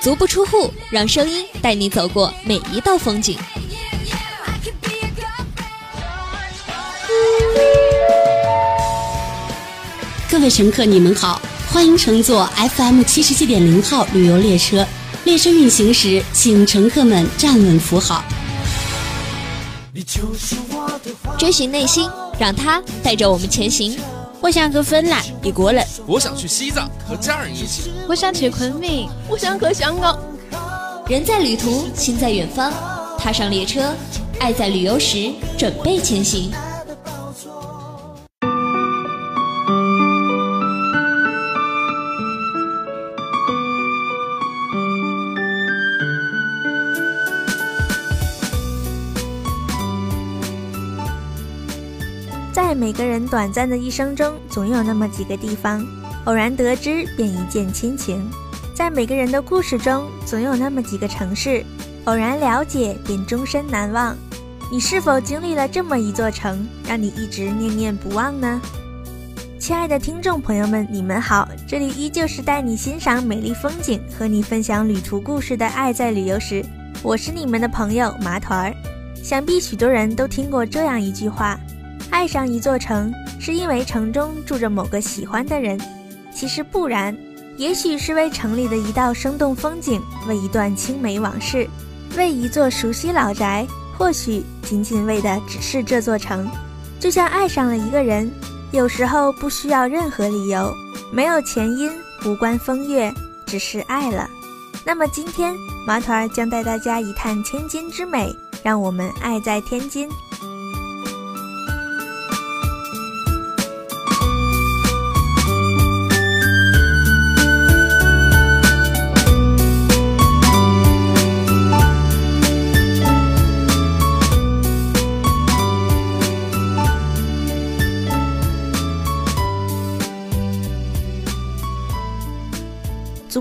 足不出户，让声音带你走过每一道风景。各位乘客，你们好，欢迎乘坐 FM 七十七点零号旅游列车。列车运行时，请乘客们站稳扶好。追寻内心，让它带着我们前行。我想去芬兰，一国人；我想去西藏，和家人一起；我想去昆明，我想去香港。人在旅途，心在远方。踏上列车，爱在旅游时，准备前行。短暂的一生中，总有那么几个地方，偶然得知便一见倾情；在每个人的故事中，总有那么几个城市，偶然了解便终身难忘。你是否经历了这么一座城，让你一直念念不忘呢？亲爱的听众朋友们，你们好，这里依旧是带你欣赏美丽风景、和你分享旅途故事的《爱在旅游时》，我是你们的朋友麻团儿。想必许多人都听过这样一句话。爱上一座城，是因为城中住着某个喜欢的人。其实不然，也许是为城里的一道生动风景，为一段青梅往事，为一座熟悉老宅，或许仅仅为的只是这座城。就像爱上了一个人，有时候不需要任何理由，没有前因，无关风月，只是爱了。那么今天，马团将带大家一探天津之美，让我们爱在天津。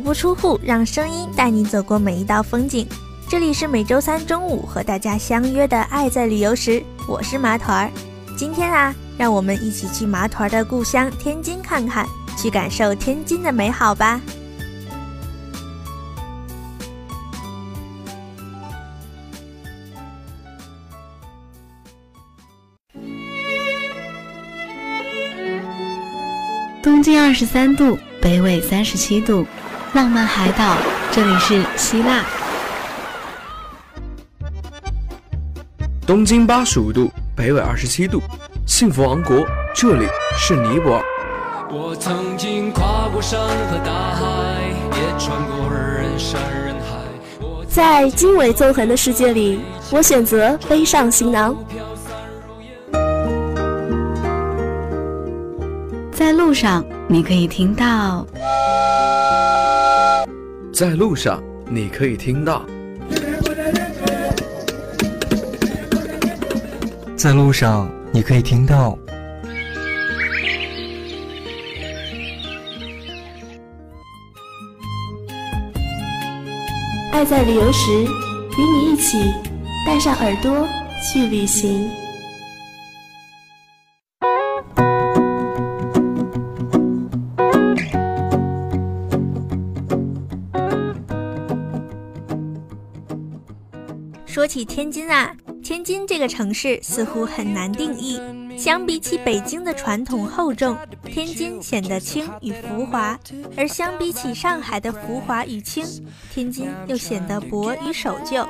不出户，让声音带你走过每一道风景。这里是每周三中午和大家相约的《爱在旅游时》，我是麻团儿。今天啊，让我们一起去麻团儿的故乡天津看看，去感受天津的美好吧。东经二十三度，北纬三十七度。浪漫海岛，这里是希腊。东经八十五度，北纬二十七度，幸福王国，这里是尼泊尔。我曾经跨过山和大海，也穿过人山人海。在经纬纵横的世界里，我选择背上行囊。在路上，你可以听到。在路上，你可以听到；在路上，你可以听到。爱在旅游时，与你一起带上耳朵去旅行。说起天津啊，天津这个城市似乎很难定义。相比起北京的传统厚重，天津显得轻与浮华；而相比起上海的浮华与轻，天津又显得薄与守旧。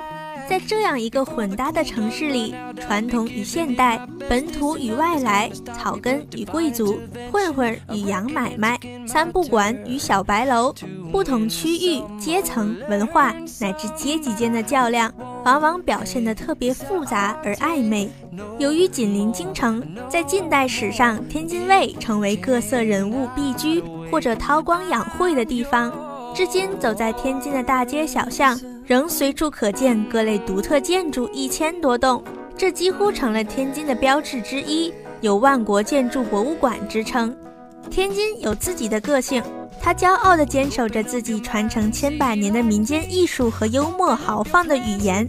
在这样一个混搭的城市里，传统与现代，本土与外来，草根与贵族，混混与洋买卖，三不管与小白楼，不同区域、阶层、文化乃至阶级间的较量。往往表现得特别复杂而暧昧。由于紧邻京城，在近代史上，天津卫成为各色人物避居或者韬光养晦的地方。至今，走在天津的大街小巷，仍随处可见各类独特建筑一千多栋，这几乎成了天津的标志之一，有“万国建筑博物馆”之称。天津有自己的个性。他骄傲地坚守着自己传承千百年的民间艺术和幽默豪放的语言，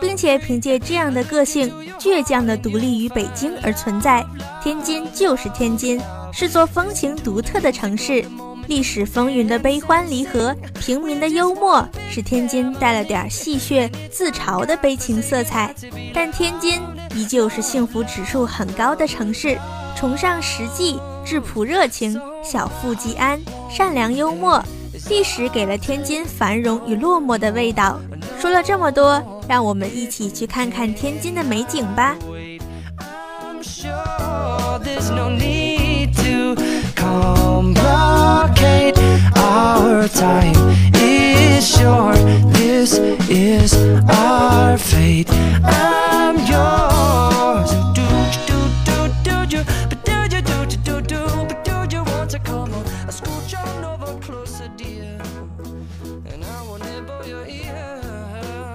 并且凭借这样的个性，倔强地独立于北京而存在。天津就是天津，是座风情独特的城市。历史风云的悲欢离合，平民的幽默，使天津带了点戏谑、自嘲的悲情色彩。但天津依旧是幸福指数很高的城市，崇尚实际、质朴热情、小富即安、善良幽默。历史给了天津繁荣与落寞的味道。说了这么多，让我们一起去看看天津的美景吧。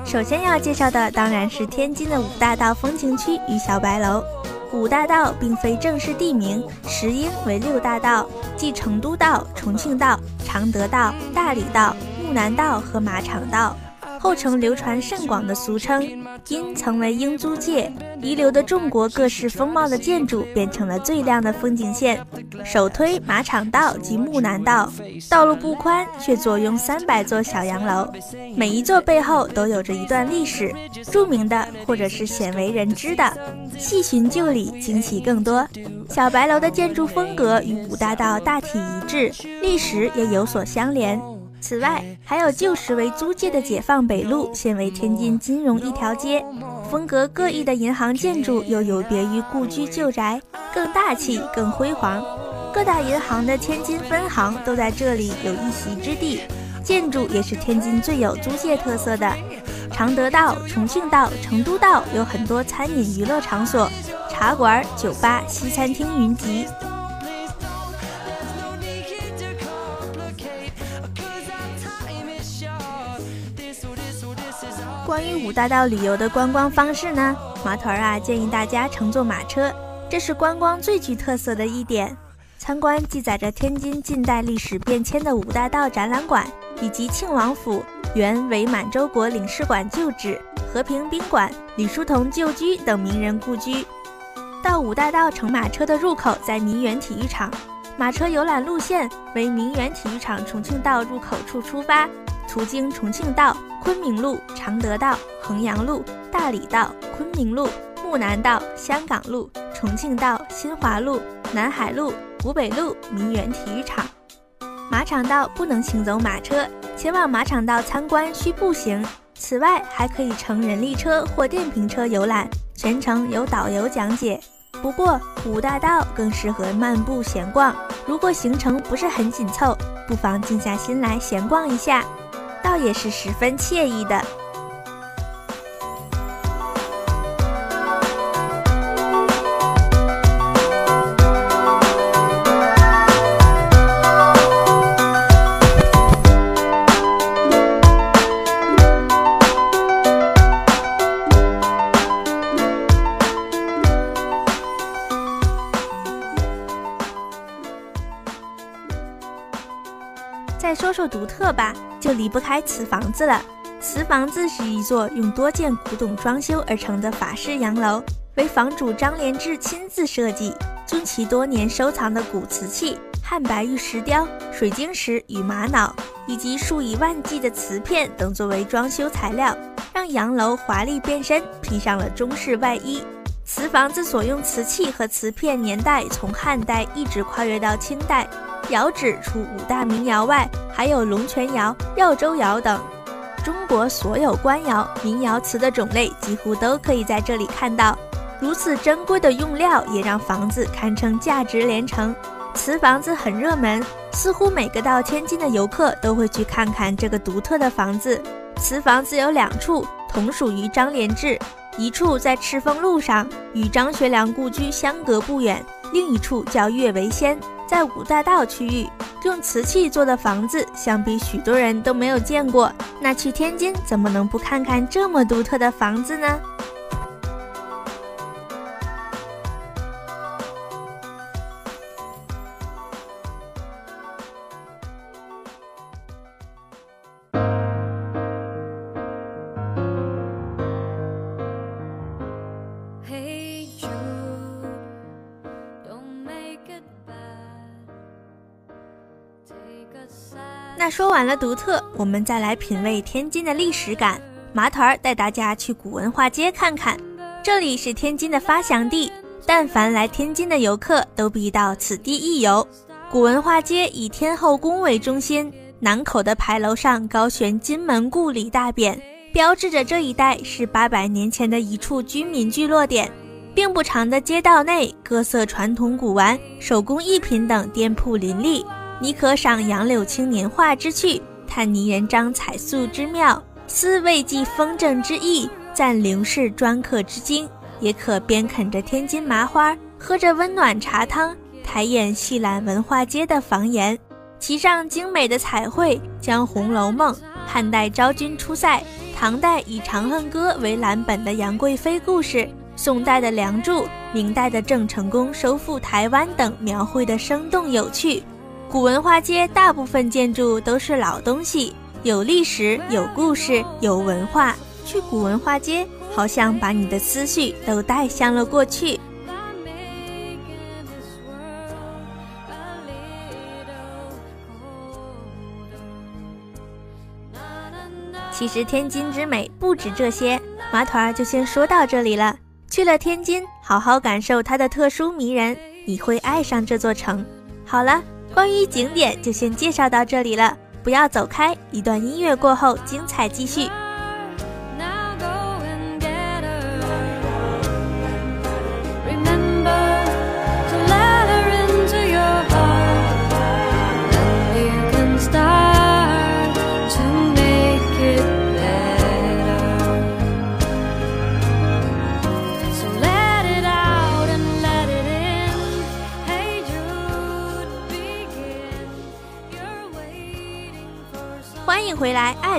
首先要介绍的当然是天津的五大道风景区与小白楼。五大道并非正式地名，实应为六大道，即成都道、重庆道、常德道、大理道、木南道和马场道。后成流传甚广的俗称，因曾为英租界遗留的中国各式风貌的建筑，变成了最亮的风景线。首推马场道及木南道，道路不宽，却坐拥三百座小洋楼，每一座背后都有着一段历史，著名的或者是鲜为人知的，细寻旧里，惊喜更多。小白楼的建筑风格与五大道大体一致，历史也有所相连。此外，还有旧时为租界的解放北路，现为天津金融一条街。风格各异的银行建筑又有别于故居旧宅，更大气、更辉煌。各大银行的天津分行都在这里有一席之地。建筑也是天津最有租界特色的。常德道、重庆道、成都道有很多餐饮娱乐场所，茶馆、酒吧、西餐厅云集。关于五大道旅游的观光方式呢，马团儿啊建议大家乘坐马车，这是观光最具特色的一点。参观记载着天津近代历史变迁的五大道展览馆，以及庆王府原伪满洲国领事馆旧址、和平宾馆、李叔同旧居等名人故居。到五大道乘马车的入口在民园体育场，马车游览路线为民园体育场重庆道入口处出发。途经重庆道、昆明路、常德道、衡阳路、大理道、昆明路、木南道、香港路、重庆道、新华路、南海路、湖北路、民园体育场。马场道不能行走马车，前往马场道参观需步行。此外，还可以乘人力车或电瓶车游览，全程有导游讲解。不过，五大道更适合漫步闲逛。如果行程不是很紧凑，不妨静下心来闲逛一下。倒也是十分惬意的。特吧。就离不开瓷房子了。瓷房子是一座用多件古董装修而成的法式洋楼，为房主张连志亲自设计，将其多年收藏的古瓷器、汉白玉石雕、水晶石与玛瑙，以及数以万计的瓷片等作为装修材料，让洋楼华丽变身，披上了中式外衣。瓷房子所用瓷器和瓷片年代从汉代一直跨越到清代。窑址除五大名窑外，还有龙泉窑、耀州窑等。中国所有官窑、民窑瓷的种类几乎都可以在这里看到。如此珍贵的用料，也让房子堪称价值连城。瓷房子很热门，似乎每个到天津的游客都会去看看这个独特的房子。瓷房子有两处，同属于张连志，一处在赤峰路上，与张学良故居相隔不远；另一处叫岳维仙。在五大道区域，用瓷器做的房子，想必许多人都没有见过。那去天津，怎么能不看看这么独特的房子呢？那说完了独特，我们再来品味天津的历史感。麻团儿带大家去古文化街看看，这里是天津的发祥地，但凡来天津的游客都必到此地一游。古文化街以天后宫为中心，南口的牌楼上高悬金门故里大匾，标志着这一带是八百年前的一处居民聚落点。并不长的街道内，各色传统古玩、手工艺品等店铺林立，你可赏杨柳青年画之趣，探泥人张彩塑之妙。思魏记风筝之意，赞刘氏篆刻之精，也可边啃着天津麻花，喝着温暖茶汤，抬眼细览文化街的房檐，其上精美的彩绘，将《红楼梦》、汉代昭君出塞、唐代以《长恨歌》为蓝本的杨贵妃故事、宋代的《梁祝》、明代的郑成功收复台湾等描绘的生动有趣。古文化街大部分建筑都是老东西。有历史，有故事，有文化。去古文化街，好像把你的思绪都带向了过去。其实天津之美不止这些，麻团儿就先说到这里了。去了天津，好好感受它的特殊迷人，你会爱上这座城。好了，关于景点就先介绍到这里了。不要走开，一段音乐过后，精彩继续。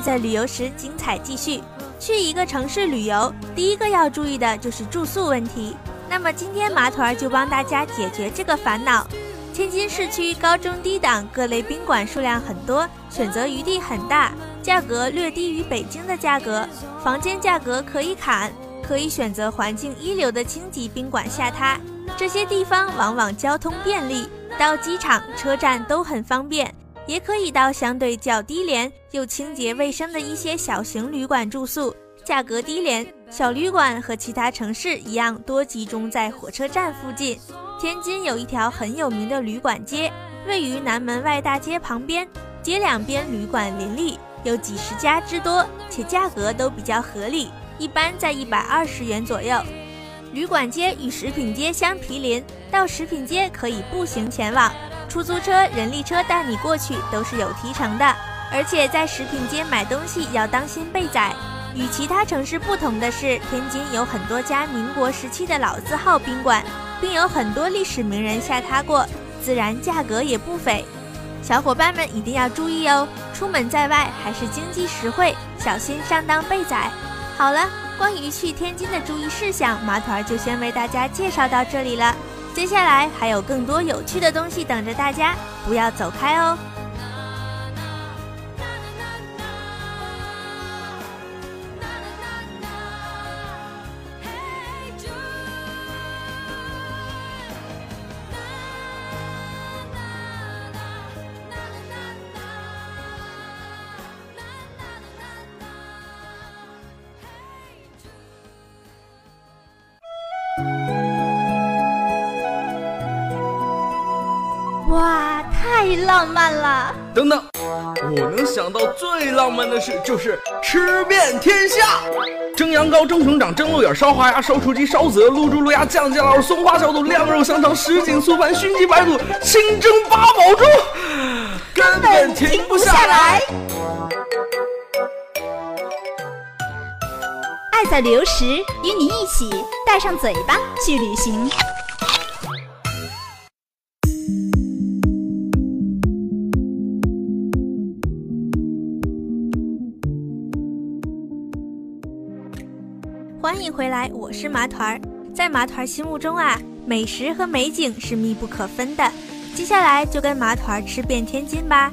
在旅游时，精彩继续。去一个城市旅游，第一个要注意的就是住宿问题。那么今天马团儿就帮大家解决这个烦恼。天津市区高中低档各类宾馆数量很多，选择余地很大，价格略低于北京的价格，房间价格可以砍，可以选择环境一流的星级宾馆下榻。这些地方往往交通便利，到机场、车站都很方便。也可以到相对较低廉又清洁卫生的一些小型旅馆住宿，价格低廉。小旅馆和其他城市一样，多集中在火车站附近。天津有一条很有名的旅馆街，位于南门外大街旁边，街两边旅馆林立，有几十家之多，且价格都比较合理，一般在一百二十元左右。旅馆街与食品街相毗邻，到食品街可以步行前往。出租车、人力车带你过去都是有提成的，而且在食品街买东西要当心被宰。与其他城市不同的是，天津有很多家民国时期的老字号宾馆，并有很多历史名人下榻过，自然价格也不菲。小伙伴们一定要注意哦，出门在外还是经济实惠，小心上当被宰。好了，关于去天津的注意事项，马团就先为大家介绍到这里了。接下来还有更多有趣的东西等着大家，不要走开哦！浪漫了！等等，我能想到最浪漫的事就是吃遍天下：蒸羊羔、蒸熊掌、蒸鹿眼、烧花鸭、烧雏鸡、烧子鹅、卤猪、卤鸭、酱鸡捞、松花小肚、晾肉香肠、什锦素盘、熏鸡白肚、清蒸八宝粥，根本停不下来。爱在旅游时，与你一起带上嘴巴去旅行。迎回来，我是麻团儿。在麻团儿心目中啊，美食和美景是密不可分的。接下来就跟麻团儿吃遍天津吧。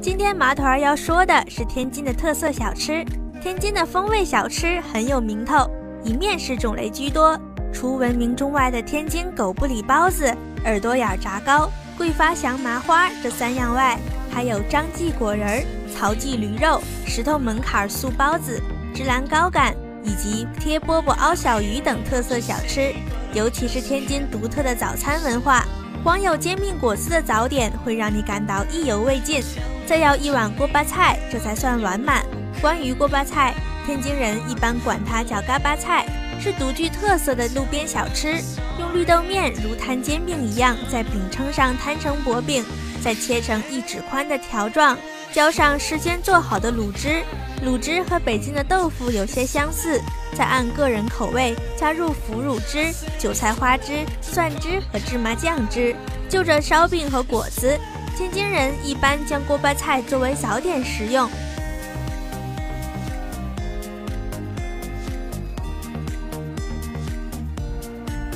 今天麻团儿要说的是天津的特色小吃。天津的风味小吃很有名头，以面食种类居多。除闻名中外的天津狗不理包子、耳朵眼炸糕、桂发祥麻花这三样外，还有张记果仁、曹记驴肉、石头门槛素包子、芝兰糕干以及贴饽饽熬小鱼等特色小吃。尤其是天津独特的早餐文化，光有煎饼果子的早点会让你感到意犹未尽，再要一碗锅巴菜，这才算完满。关于锅巴菜，天津人一般管它叫嘎巴菜，是独具特色的路边小吃。用绿豆面如摊煎饼一样，在饼铛上摊成薄饼，再切成一指宽的条状，浇上事先做好的卤汁。卤汁和北京的豆腐有些相似，再按个人口味加入腐乳汁、韭菜花汁、蒜汁和芝麻酱汁。就着烧饼和果子，天津人一般将锅巴菜作为早点食用。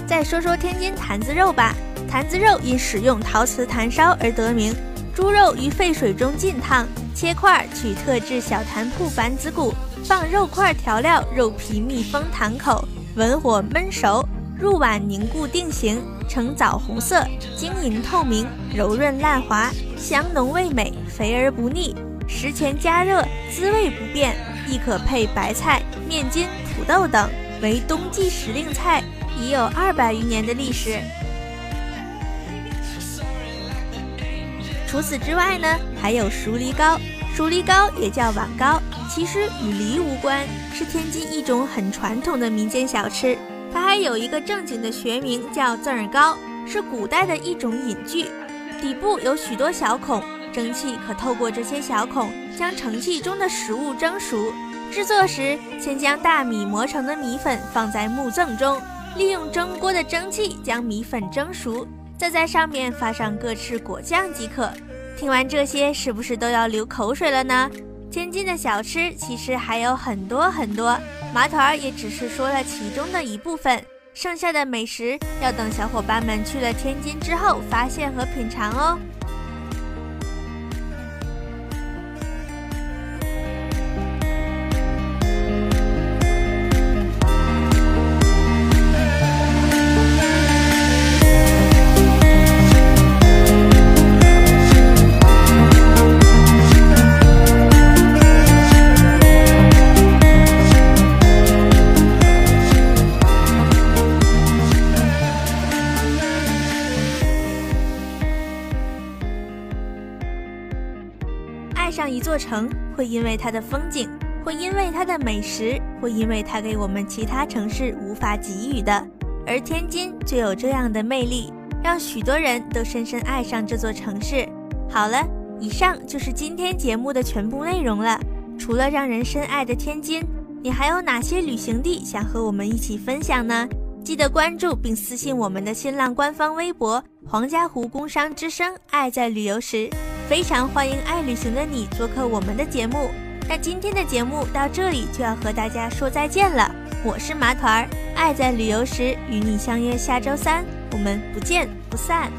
再说说天津坛子肉吧，坛子肉因使用陶瓷坛烧而得名。猪肉于沸水中浸烫，切块，取特制小坛铺板子骨，放肉块调料，肉皮密封坛口，文火焖熟，入碗凝固定型，呈枣红色，晶莹透明，柔润烂滑，香浓味美，肥而不腻。食前加热，滋味不变，亦可配白菜、面筋、土豆等，为冬季时令菜。已有二百余年的历史。除此之外呢，还有熟梨糕。熟梨糕也叫碗糕，其实与梨无关，是天津一种很传统的民间小吃。它还有一个正经的学名叫赠儿糕，是古代的一种饮具，底部有许多小孔，蒸汽可透过这些小孔将盛器中的食物蒸熟。制作时，先将大米磨成的米粉放在木甑中。利用蒸锅的蒸汽将米粉蒸熟，再在上面发上各式果酱即可。听完这些，是不是都要流口水了呢？天津的小吃其实还有很多很多，麻团儿也只是说了其中的一部分，剩下的美食要等小伙伴们去了天津之后发现和品尝哦。座城，会因为它的风景，会因为它的美食，会因为它给我们其他城市无法给予的。而天津就有这样的魅力，让许多人都深深爱上这座城市。好了，以上就是今天节目的全部内容了。除了让人深爱的天津，你还有哪些旅行地想和我们一起分享呢？记得关注并私信我们的新浪官方微博“黄家湖工商之声爱在旅游时”。非常欢迎爱旅行的你做客我们的节目。那今天的节目到这里就要和大家说再见了。我是麻团儿，爱在旅游时与你相约下周三，我们不见不散。